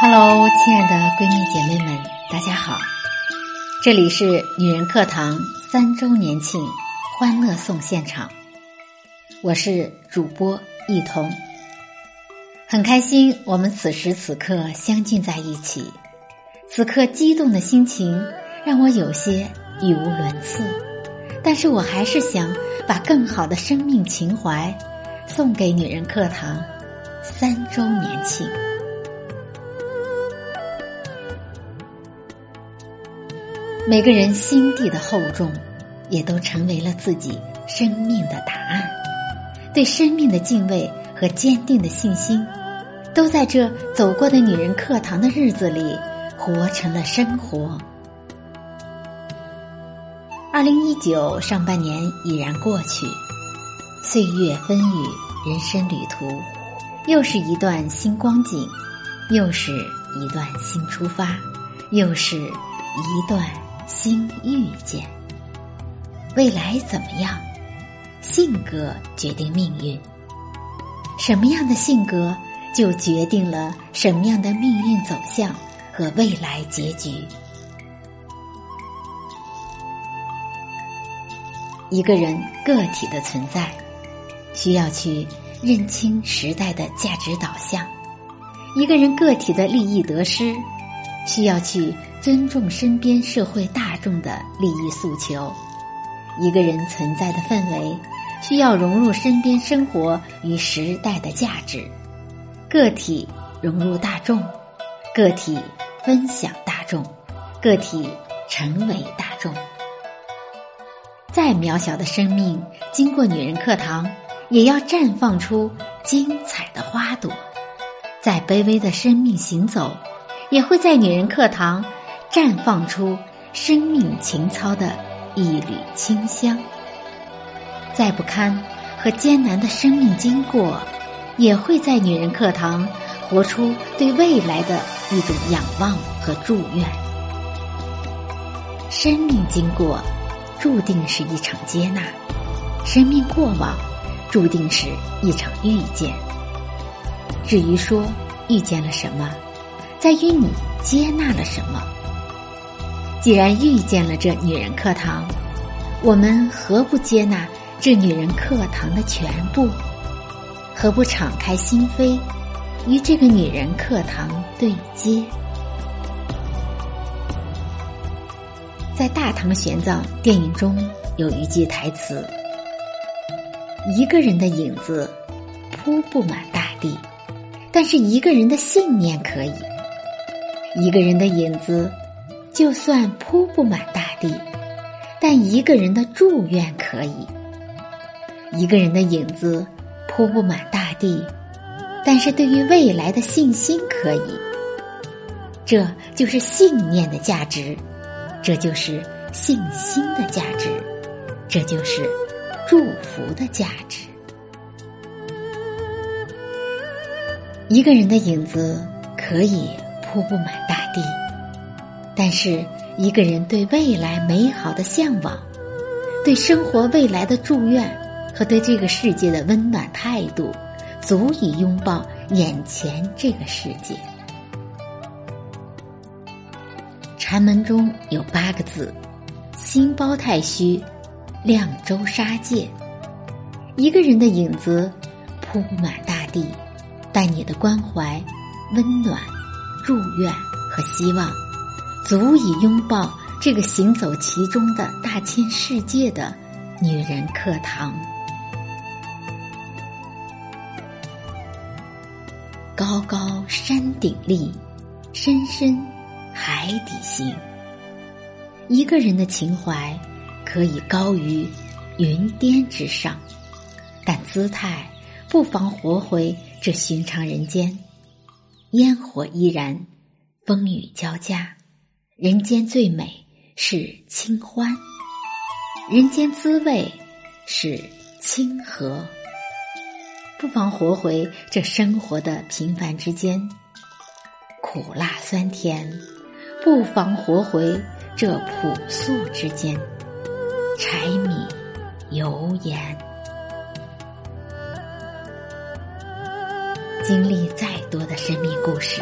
Hello，亲爱的闺蜜姐妹们，大家好！这里是女人课堂三周年庆欢乐颂现场，我是主播一彤，很开心我们此时此刻相聚在一起。此刻激动的心情让我有些语无伦次，但是我还是想把更好的生命情怀送给女人课堂三周年庆。每个人心地的厚重，也都成为了自己生命的答案。对生命的敬畏和坚定的信心，都在这走过的女人课堂的日子里活成了生活。二零一九上半年已然过去，岁月风雨，人生旅途，又是一段新光景，又是一段新出发，又是一段。新遇见，未来怎么样？性格决定命运。什么样的性格，就决定了什么样的命运走向和未来结局。一个人个体的存在，需要去认清时代的价值导向；一个人个体的利益得失，需要去。尊重身边社会大众的利益诉求，一个人存在的氛围需要融入身边生活与时代的价值，个体融入大众，个体分享大众，个体成为大众。再渺小的生命，经过女人课堂，也要绽放出精彩的花朵；再卑微的生命行走，也会在女人课堂。绽放出生命情操的一缕清香，再不堪和艰难的生命经过，也会在女人课堂活出对未来的一种仰望和祝愿。生命经过，注定是一场接纳；生命过往，注定是一场遇见。至于说遇见了什么，在于你接纳了什么。既然遇见了这女人课堂，我们何不接纳这女人课堂的全部？何不敞开心扉，与这个女人课堂对接？在《大唐玄奘》电影中有一句台词：“一个人的影子铺不满大地，但是一个人的信念可以。一个人的影子。”就算铺不满大地，但一个人的祝愿可以；一个人的影子铺不满大地，但是对于未来的信心可以。这就是信念的价值，这就是信心的价值，这就是祝福的价值。一个人的影子可以铺不满大地。但是，一个人对未来美好的向往，对生活未来的祝愿，和对这个世界的温暖态度，足以拥抱眼前这个世界。禅门中有八个字：心包太虚，量周沙界。一个人的影子铺满大地，但你的关怀、温暖、祝愿和希望。足以拥抱这个行走其中的大千世界的女人课堂。高高山顶立，深深海底行。一个人的情怀可以高于云巅之上，但姿态不妨活回这寻常人间。烟火依然，风雨交加。人间最美是清欢，人间滋味是清和。不妨活回这生活的平凡之间，苦辣酸甜；不妨活回这朴素之间，柴米油盐。经历再多的生命故事，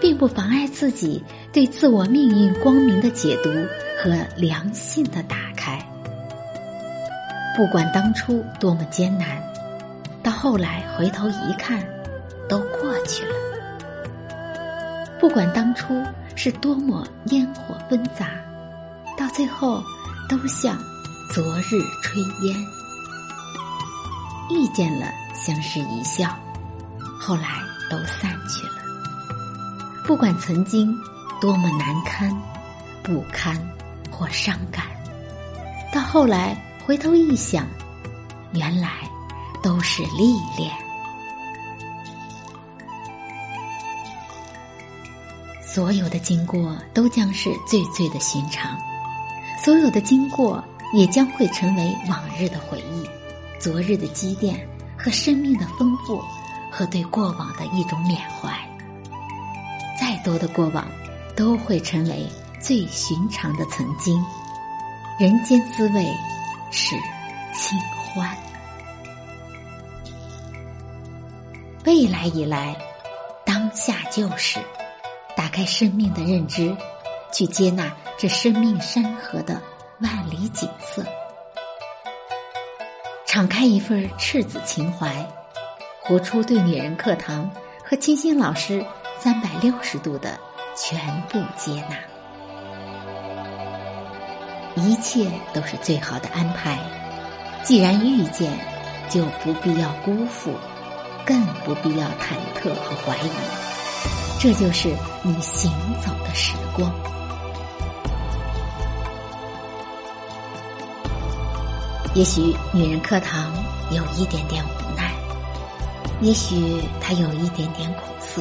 并不妨碍自己对自我命运光明的解读和良性的打开。不管当初多么艰难，到后来回头一看，都过去了。不管当初是多么烟火纷杂，到最后都像昨日炊烟。遇见了，相视一笑，后来都散去了。不管曾经多么难堪、不堪或伤感，到后来。回头一想，原来都是历练。所有的经过都将是最最的寻常，所有的经过也将会成为往日的回忆，昨日的积淀和生命的丰富，和对过往的一种缅怀。再多的过往，都会成为最寻常的曾经。人间滋味。是清欢，未来已来，当下就是。打开生命的认知，去接纳这生命山河的万里景色，敞开一份赤子情怀，活出对女人课堂和清新老师三百六十度的全部接纳。一切都是最好的安排。既然遇见，就不必要辜负，更不必要忐忑和怀疑。这就是你行走的时光。也许女人课堂有一点点无奈，也许她有一点点苦涩，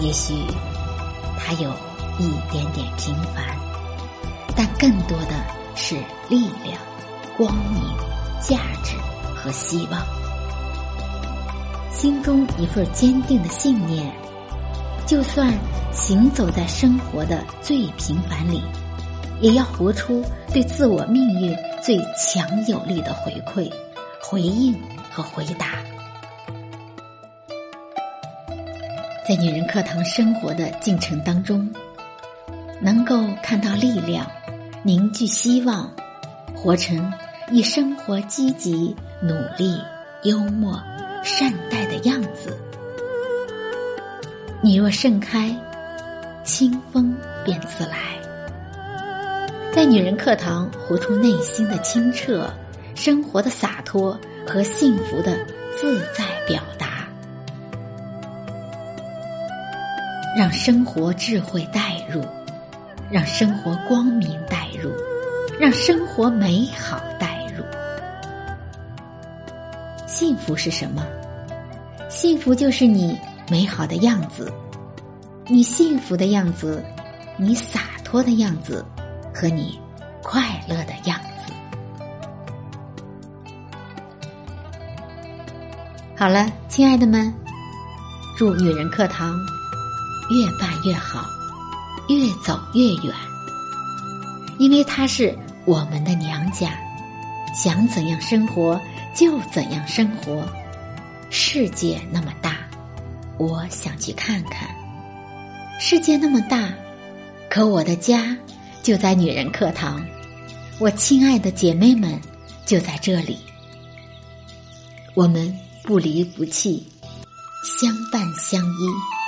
也许它有一点点平凡。但更多的是力量、光明、价值和希望。心中一份坚定的信念，就算行走在生活的最平凡里，也要活出对自我命运最强有力的回馈、回应和回答。在女人课堂生活的进程当中，能够看到力量。凝聚希望，活成以生活积极、努力、幽默、善待的样子。你若盛开，清风便自来。在女人课堂，活出内心的清澈、生活的洒脱和幸福的自在表达，让生活智慧带入。让生活光明带入，让生活美好带入。幸福是什么？幸福就是你美好的样子，你幸福的样子，你洒脱的样子，和你快乐的样子。好了，亲爱的们，祝女人课堂越办越好。越走越远，因为她是我们的娘家，想怎样生活就怎样生活。世界那么大，我想去看看。世界那么大，可我的家就在女人课堂。我亲爱的姐妹们就在这里，我们不离不弃，相伴相依。